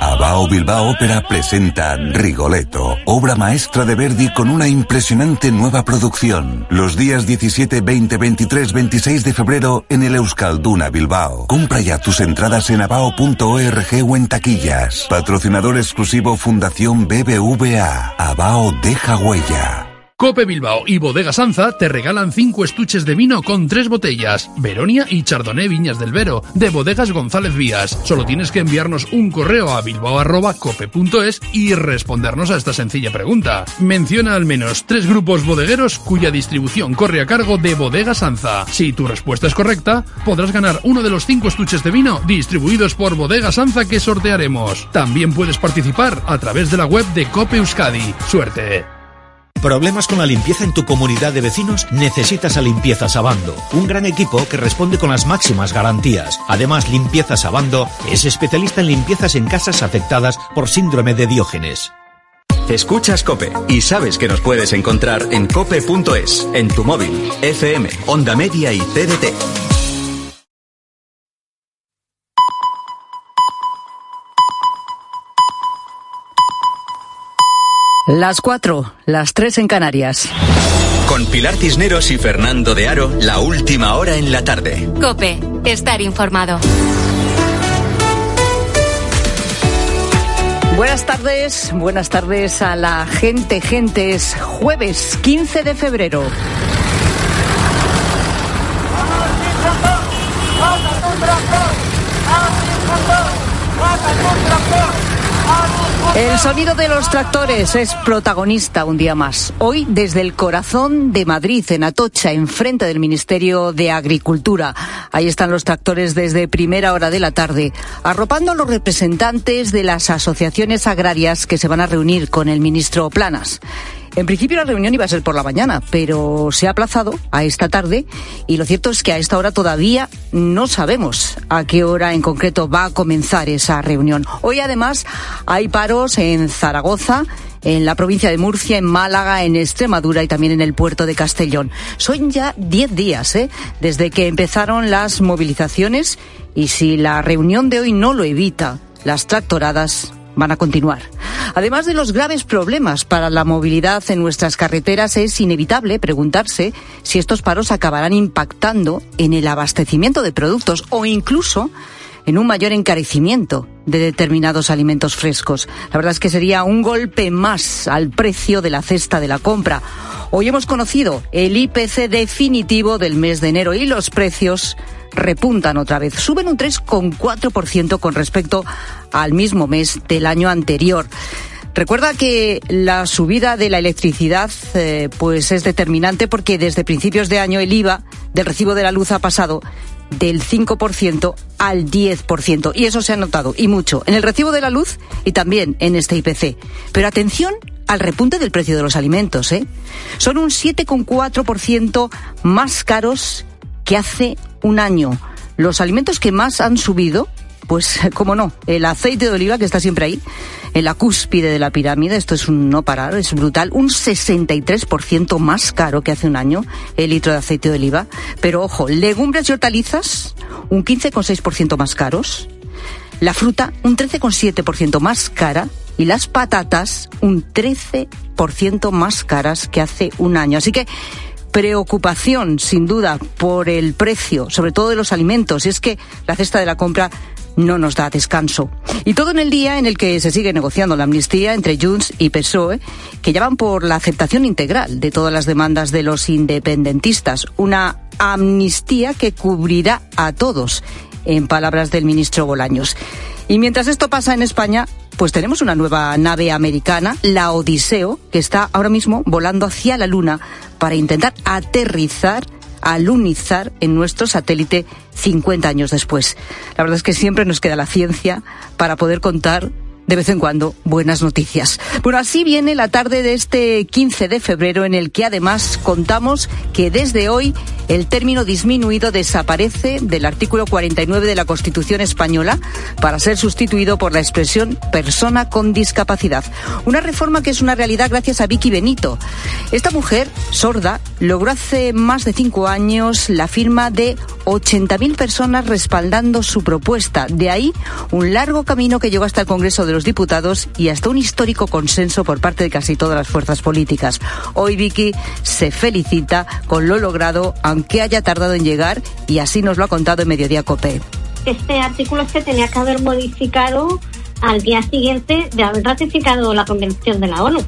Abao Bilbao Ópera presenta Rigoletto, obra maestra de Verdi con una impresionante nueva producción. Los días 17, 20, 23, 26 de febrero en el Euskalduna Bilbao. Compra ya tus entradas en abao.org o en taquillas. Patrocinador exclusivo Fundación BBVA. Abao deja huella. Cope Bilbao y Bodega Sanza te regalan 5 estuches de vino con 3 botellas. Veronia y Chardonnay Viñas del Vero, de Bodegas González Vías. Solo tienes que enviarnos un correo a bilbao.cope.es y respondernos a esta sencilla pregunta. Menciona al menos 3 grupos bodegueros cuya distribución corre a cargo de Bodega Sanza. Si tu respuesta es correcta, podrás ganar uno de los 5 estuches de vino distribuidos por Bodega Sanza que sortearemos. También puedes participar a través de la web de Cope Euskadi. Suerte. ¿Problemas con la limpieza en tu comunidad de vecinos? Necesitas a Limpiezas Abando, un gran equipo que responde con las máximas garantías. Además, Limpiezas Abando es especialista en limpiezas en casas afectadas por síndrome de Diógenes. Escuchas Cope y sabes que nos puedes encontrar en cope.es, en tu móvil, FM, Onda Media y TDT. Las cuatro, las tres en Canarias. Con Pilar Cisneros y Fernando de Aro, la última hora en la tarde. Cope, estar informado. Buenas tardes, buenas tardes a la gente, gente. Es jueves 15 de febrero. El sonido de los tractores es protagonista un día más. Hoy desde el corazón de Madrid, en Atocha, enfrente del Ministerio de Agricultura. Ahí están los tractores desde primera hora de la tarde, arropando a los representantes de las asociaciones agrarias que se van a reunir con el ministro Planas. En principio la reunión iba a ser por la mañana, pero se ha aplazado a esta tarde y lo cierto es que a esta hora todavía no sabemos a qué hora en concreto va a comenzar esa reunión. Hoy además hay paros en Zaragoza, en la provincia de Murcia, en Málaga, en Extremadura y también en el puerto de Castellón. Son ya diez días ¿eh? desde que empezaron las movilizaciones y si la reunión de hoy no lo evita, las tractoradas van a continuar. Además de los graves problemas para la movilidad en nuestras carreteras, es inevitable preguntarse si estos paros acabarán impactando en el abastecimiento de productos o incluso en un mayor encarecimiento de determinados alimentos frescos. La verdad es que sería un golpe más al precio de la cesta de la compra. Hoy hemos conocido el IPC definitivo del mes de enero y los precios repuntan otra vez. Suben un 3,4% con respecto al mismo mes del año anterior. Recuerda que la subida de la electricidad eh, pues es determinante porque desde principios de año el IVA del recibo de la luz ha pasado del 5% al 10%. Y eso se ha notado, y mucho, en el recibo de la luz y también en este IPC. Pero atención al repunte del precio de los alimentos. ¿eh? Son un 7,4% más caros que hace un año. Los alimentos que más han subido, pues, como no, el aceite de oliva, que está siempre ahí, en la cúspide de la pirámide, esto es un no parar, es brutal, un 63% más caro que hace un año el litro de aceite de oliva. Pero ojo, legumbres y hortalizas, un 15,6% más caros. La fruta, un 13,7% más cara. Y las patatas, un 13% más caras que hace un año. Así que preocupación, sin duda, por el precio, sobre todo de los alimentos. Y es que la cesta de la compra no nos da descanso. Y todo en el día en el que se sigue negociando la amnistía entre Junts y PSOE, que ya van por la aceptación integral de todas las demandas de los independentistas. Una amnistía que cubrirá a todos, en palabras del ministro Bolaños. Y mientras esto pasa en España, pues tenemos una nueva nave americana, la Odiseo, que está ahora mismo volando hacia la Luna para intentar aterrizar alunizar en nuestro satélite 50 años después. La verdad es que siempre nos queda la ciencia para poder contar de vez en cuando buenas noticias. Bueno, así viene la tarde de este 15 de febrero en el que además contamos que desde hoy el término disminuido desaparece del artículo 49 de la Constitución española para ser sustituido por la expresión persona con discapacidad. Una reforma que es una realidad gracias a Vicky Benito. Esta mujer sorda logró hace más de cinco años la firma de 80.000 personas respaldando su propuesta. De ahí un largo camino que llegó hasta el Congreso de los Diputados y hasta un histórico consenso por parte de casi todas las fuerzas políticas. Hoy Vicky se felicita con lo logrado, aunque haya tardado en llegar, y así nos lo ha contado en Mediodía Cope. Este artículo se tenía que haber modificado al día siguiente de haber ratificado la Convención de la ONU.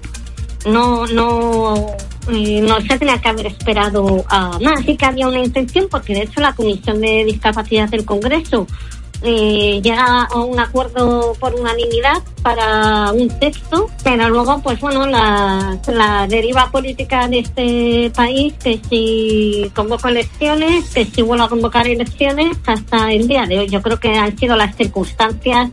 No, no eh, no se tenía que haber esperado a más. Sí que había una intención, porque de hecho la Comisión de Discapacidad del Congreso eh, llega a un acuerdo por unanimidad para un texto, pero luego, pues bueno, la, la deriva política de este país, que si convoco elecciones, que si vuelvo a convocar elecciones, hasta el día de hoy. Yo creo que han sido las circunstancias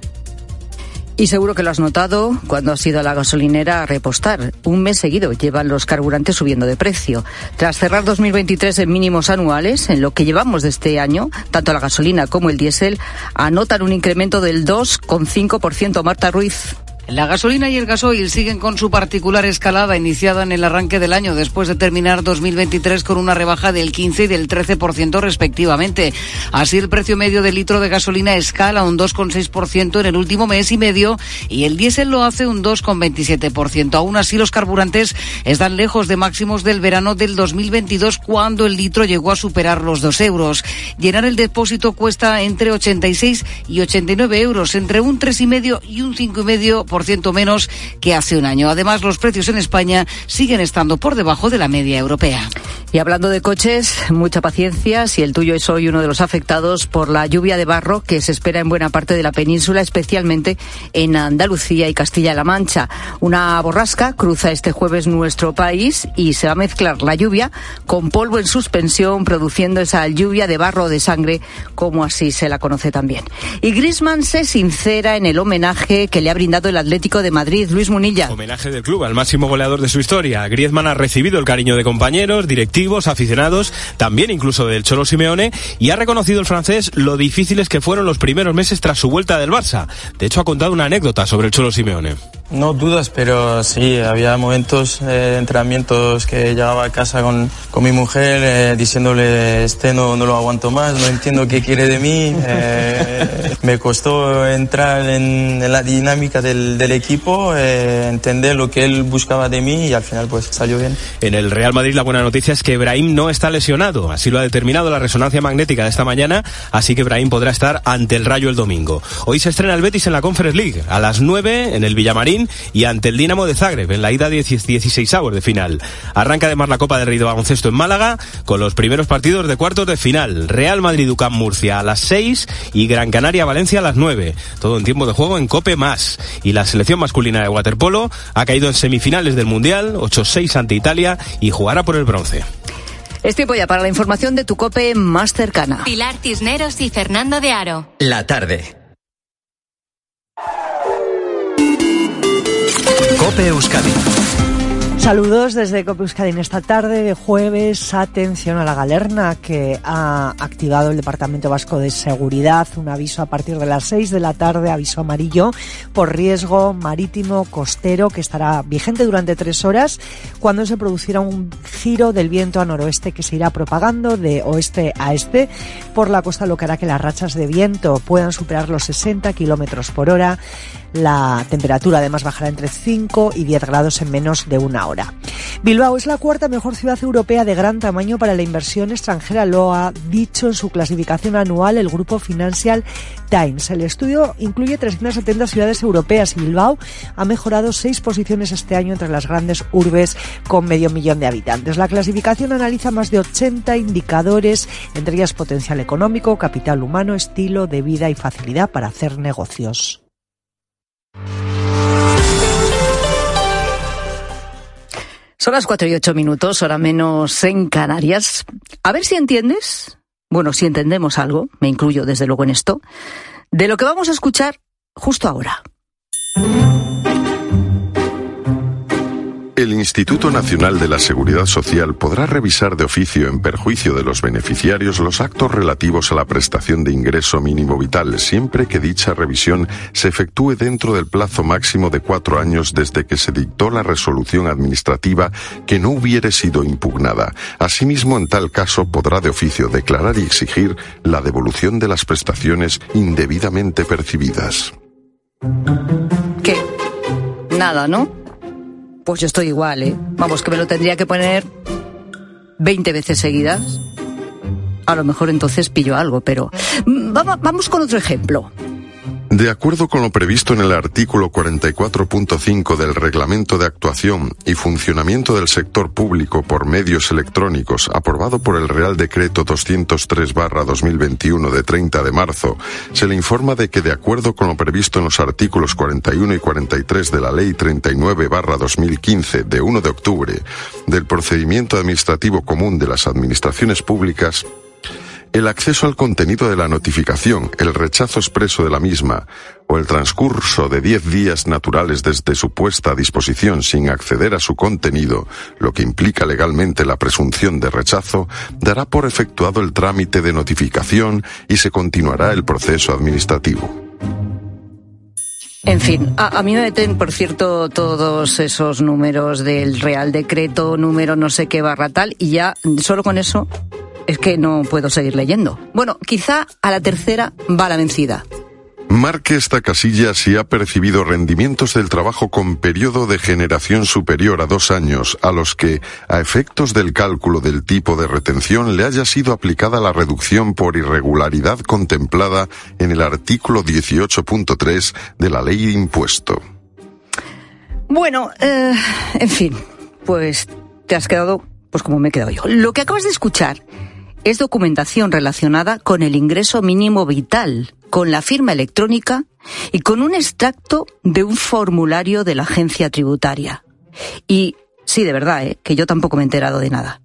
y seguro que lo has notado cuando has ido a la gasolinera a repostar. Un mes seguido llevan los carburantes subiendo de precio. Tras cerrar 2023 en mínimos anuales, en lo que llevamos de este año, tanto la gasolina como el diésel anotan un incremento del 2,5%. Marta Ruiz. La gasolina y el gasoil siguen con su particular escalada iniciada en el arranque del año después de terminar 2023 con una rebaja del 15 y del 13% respectivamente. Así el precio medio del litro de gasolina escala un 2,6% en el último mes y medio y el diésel lo hace un 2,27%. Aún así los carburantes están lejos de máximos del verano del 2022 cuando el litro llegó a superar los 2 euros. Llenar el depósito cuesta entre 86 y 89 euros, entre un 3,5 y un 5,5 ciento menos que hace un año. Además, los precios en España siguen estando por debajo de la media europea. Y hablando de coches, mucha paciencia si el tuyo es hoy uno de los afectados por la lluvia de barro que se espera en buena parte de la península, especialmente en Andalucía y Castilla-La Mancha. Una borrasca cruza este jueves nuestro país y se va a mezclar la lluvia con polvo en suspensión, produciendo esa lluvia de barro de sangre, como así se la conoce también. Y Grisman se sincera en el homenaje que le ha brindado el Atlético de Madrid, Luis Munilla. Homenaje del club al máximo goleador de su historia. Griezmann ha recibido el cariño de compañeros, directivos, aficionados, también incluso del Cholo Simeone, y ha reconocido el francés lo difíciles que fueron los primeros meses tras su vuelta del Barça. De hecho, ha contado una anécdota sobre el Cholo Simeone. No dudas, pero sí, había momentos, eh, entrenamientos que llegaba a casa con, con mi mujer eh, diciéndole, este no, no lo aguanto más, no entiendo qué quiere de mí. Eh, me costó entrar en, en la dinámica del, del equipo, eh, entender lo que él buscaba de mí y al final pues salió bien. En el Real Madrid la buena noticia es que Brahim no está lesionado, así lo ha determinado la resonancia magnética de esta mañana, así que Brahim podrá estar ante el Rayo el domingo. Hoy se estrena el Betis en la Conference League, a las 9 en el Villamarín y ante el Dinamo de Zagreb en la ida 16 avos de final. Arranca además la Copa del Rey de Baloncesto en Málaga con los primeros partidos de cuartos de final. Real Madrid UCAM Murcia a las 6 y Gran Canaria Valencia a las 9. Todo en tiempo de juego en Cope más. Y la selección masculina de waterpolo ha caído en semifinales del Mundial, 8-6 ante Italia y jugará por el bronce. Es tiempo ya para la información de tu COPE más cercana. Pilar Tisneros y Fernando de Aro. La tarde. Cope Euskadi. Saludos desde Cope Euskadi en esta tarde de jueves. Atención a la galerna que ha activado el Departamento Vasco de Seguridad. Un aviso a partir de las 6 de la tarde, aviso amarillo por riesgo marítimo costero que estará vigente durante tres horas cuando se produciera un giro del viento a noroeste que se irá propagando de oeste a este por la costa, lo que hará que las rachas de viento puedan superar los 60 kilómetros por hora. La temperatura además bajará entre 5 y 10 grados en menos de una hora. Bilbao es la cuarta mejor ciudad europea de gran tamaño para la inversión extranjera, lo ha dicho en su clasificación anual el grupo Financial Times. El estudio incluye 370 ciudades europeas y Bilbao ha mejorado seis posiciones este año entre las grandes urbes con medio millón de habitantes. La clasificación analiza más de 80 indicadores, entre ellas potencial económico, capital humano, estilo de vida y facilidad para hacer negocios. Son las 4 y 8 minutos, hora menos en Canarias. A ver si entiendes, bueno, si entendemos algo, me incluyo desde luego en esto, de lo que vamos a escuchar justo ahora. El Instituto Nacional de la Seguridad Social podrá revisar de oficio en perjuicio de los beneficiarios los actos relativos a la prestación de ingreso mínimo vital, siempre que dicha revisión se efectúe dentro del plazo máximo de cuatro años desde que se dictó la resolución administrativa que no hubiere sido impugnada. Asimismo, en tal caso, podrá de oficio declarar y exigir la devolución de las prestaciones indebidamente percibidas. ¿Qué? Nada, ¿no? Pues yo estoy igual, ¿eh? Vamos, que me lo tendría que poner 20 veces seguidas. A lo mejor entonces pillo algo, pero vamos, vamos con otro ejemplo. De acuerdo con lo previsto en el artículo 44.5 del Reglamento de Actuación y Funcionamiento del Sector Público por Medios Electrónicos, aprobado por el Real Decreto 203-2021 de 30 de marzo, se le informa de que, de acuerdo con lo previsto en los artículos 41 y 43 de la Ley 39-2015 de 1 de octubre del Procedimiento Administrativo Común de las Administraciones Públicas, el acceso al contenido de la notificación, el rechazo expreso de la misma o el transcurso de diez días naturales desde su puesta a disposición sin acceder a su contenido, lo que implica legalmente la presunción de rechazo, dará por efectuado el trámite de notificación y se continuará el proceso administrativo. En fin, a, a, mí me meten, por cierto, todos esos números del Real Decreto, número no sé qué barra tal, y ya solo con eso es que no puedo seguir leyendo. Bueno, quizá a la tercera va la vencida. Marque esta casilla si ha percibido rendimientos del trabajo con periodo de generación superior a dos años, a los que, a efectos del cálculo del tipo de retención, le haya sido aplicada la reducción por irregularidad contemplada en el artículo 18.3 de la ley de impuesto. Bueno, eh, en fin, pues te has quedado, pues como me he quedado yo. Lo que acabas de escuchar es documentación relacionada con el ingreso mínimo vital, con la firma electrónica y con un extracto de un formulario de la agencia tributaria. Y sí, de verdad, ¿eh? que yo tampoco me he enterado de nada.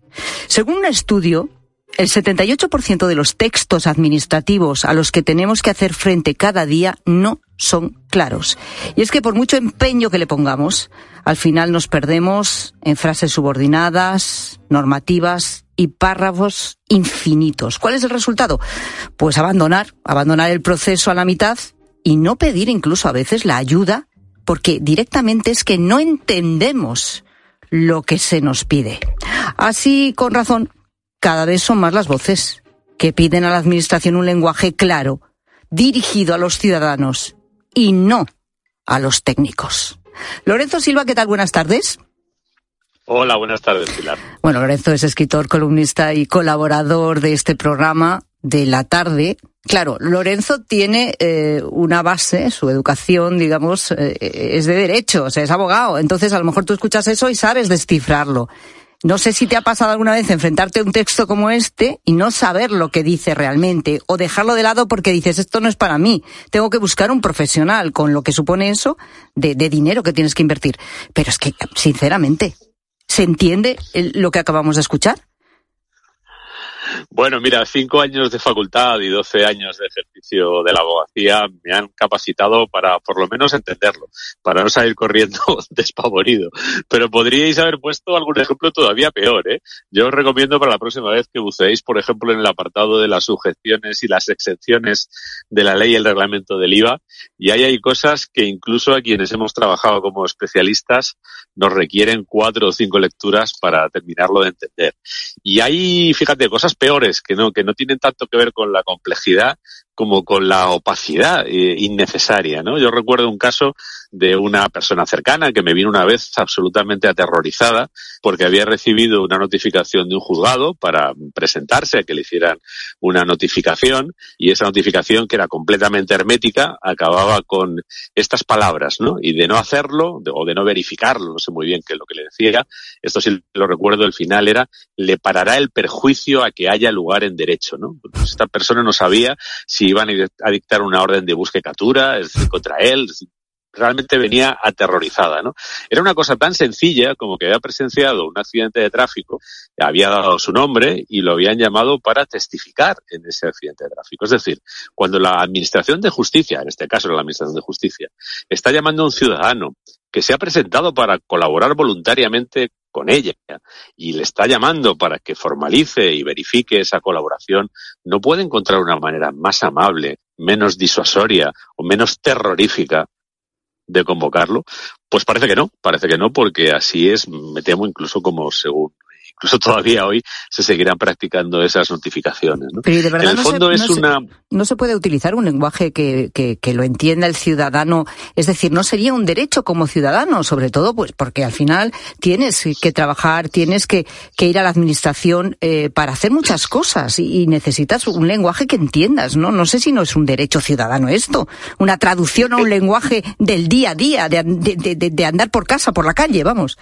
Según un estudio, el 78% de los textos administrativos a los que tenemos que hacer frente cada día no son claros. Y es que por mucho empeño que le pongamos, al final nos perdemos en frases subordinadas, normativas y párrafos infinitos. ¿Cuál es el resultado? Pues abandonar, abandonar el proceso a la mitad y no pedir incluso a veces la ayuda porque directamente es que no entendemos lo que se nos pide. Así, con razón, cada vez son más las voces que piden a la Administración un lenguaje claro, dirigido a los ciudadanos y no a los técnicos. Lorenzo Silva, ¿qué tal? Buenas tardes. Hola, buenas tardes, Pilar. Bueno, Lorenzo es escritor, columnista y colaborador de este programa de la tarde. Claro, Lorenzo tiene eh, una base, su educación, digamos, eh, es de derecho, o sea, es abogado. Entonces, a lo mejor tú escuchas eso y sabes descifrarlo. No sé si te ha pasado alguna vez enfrentarte a un texto como este y no saber lo que dice realmente, o dejarlo de lado porque dices, esto no es para mí, tengo que buscar un profesional con lo que supone eso de, de dinero que tienes que invertir. Pero es que, sinceramente, ¿Se entiende lo que acabamos de escuchar? Bueno, mira, cinco años de facultad y doce años de ejercicio de la abogacía me han capacitado para por lo menos entenderlo, para no salir corriendo despavorido. Pero podríais haber puesto algún ejemplo todavía peor, ¿eh? Yo os recomiendo para la próxima vez que buceéis, por ejemplo, en el apartado de las sujeciones y las exenciones de la ley y el reglamento del IVA. Y ahí hay cosas que incluso a quienes hemos trabajado como especialistas nos requieren cuatro o cinco lecturas para terminarlo de entender. Y hay, fíjate, cosas peores que no, que no tienen tanto que ver con la complejidad como con la opacidad eh, innecesaria, ¿no? Yo recuerdo un caso de una persona cercana que me vino una vez absolutamente aterrorizada porque había recibido una notificación de un juzgado para presentarse a que le hicieran una notificación y esa notificación que era completamente hermética acababa con estas palabras, ¿no? Y de no hacerlo o de no verificarlo, no sé muy bien qué es lo que le decía, esto sí lo recuerdo, el final era le parará el perjuicio a que haya lugar en derecho, ¿no? Pues esta persona no sabía si iban a dictar una orden de búsqueda captura, contra él, realmente venía aterrorizada, ¿no? Era una cosa tan sencilla como que había presenciado un accidente de tráfico, había dado su nombre y lo habían llamado para testificar en ese accidente de tráfico. Es decir, cuando la Administración de Justicia, en este caso la Administración de Justicia, está llamando a un ciudadano que se ha presentado para colaborar voluntariamente con ella y le está llamando para que formalice y verifique esa colaboración, no puede encontrar una manera más amable, menos disuasoria o menos terrorífica de convocarlo? Pues parece que no, parece que no, porque así es, me temo incluso como según incluso todavía hoy se seguirán practicando esas notificaciones. ¿no? Pero de verdad en el no fondo es una... Se, no se puede utilizar un lenguaje que, que, que, lo entienda el ciudadano. Es decir, no sería un derecho como ciudadano, sobre todo pues porque al final tienes que trabajar, tienes que, que ir a la administración eh, para hacer muchas cosas y, y, necesitas un lenguaje que entiendas, ¿no? No sé si no es un derecho ciudadano esto, una traducción a un lenguaje del día a día, de, de, de, de andar por casa, por la calle, vamos.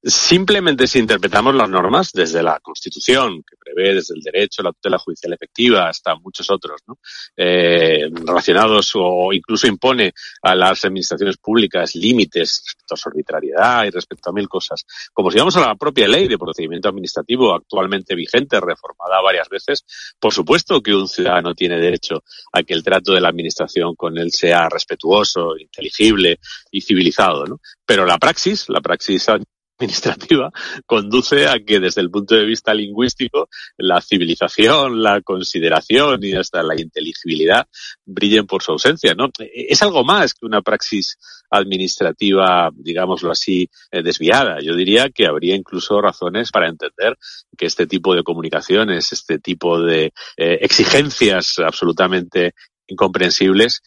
Simplemente si interpretamos las normas desde la Constitución, que prevé desde el derecho, la tutela judicial efectiva, hasta muchos otros, ¿no? eh, relacionados o incluso impone a las administraciones públicas límites respecto a su arbitrariedad y respecto a mil cosas. Como si vamos a la propia ley de procedimiento administrativo actualmente vigente, reformada varias veces, por supuesto que un ciudadano tiene derecho a que el trato de la administración con él sea respetuoso, inteligible y civilizado, ¿no? Pero la praxis, la praxis administrativa conduce a que desde el punto de vista lingüístico la civilización, la consideración y hasta la inteligibilidad brillen por su ausencia, ¿no? Es algo más que una praxis administrativa, digámoslo así, eh, desviada. Yo diría que habría incluso razones para entender que este tipo de comunicaciones, este tipo de eh, exigencias absolutamente incomprensibles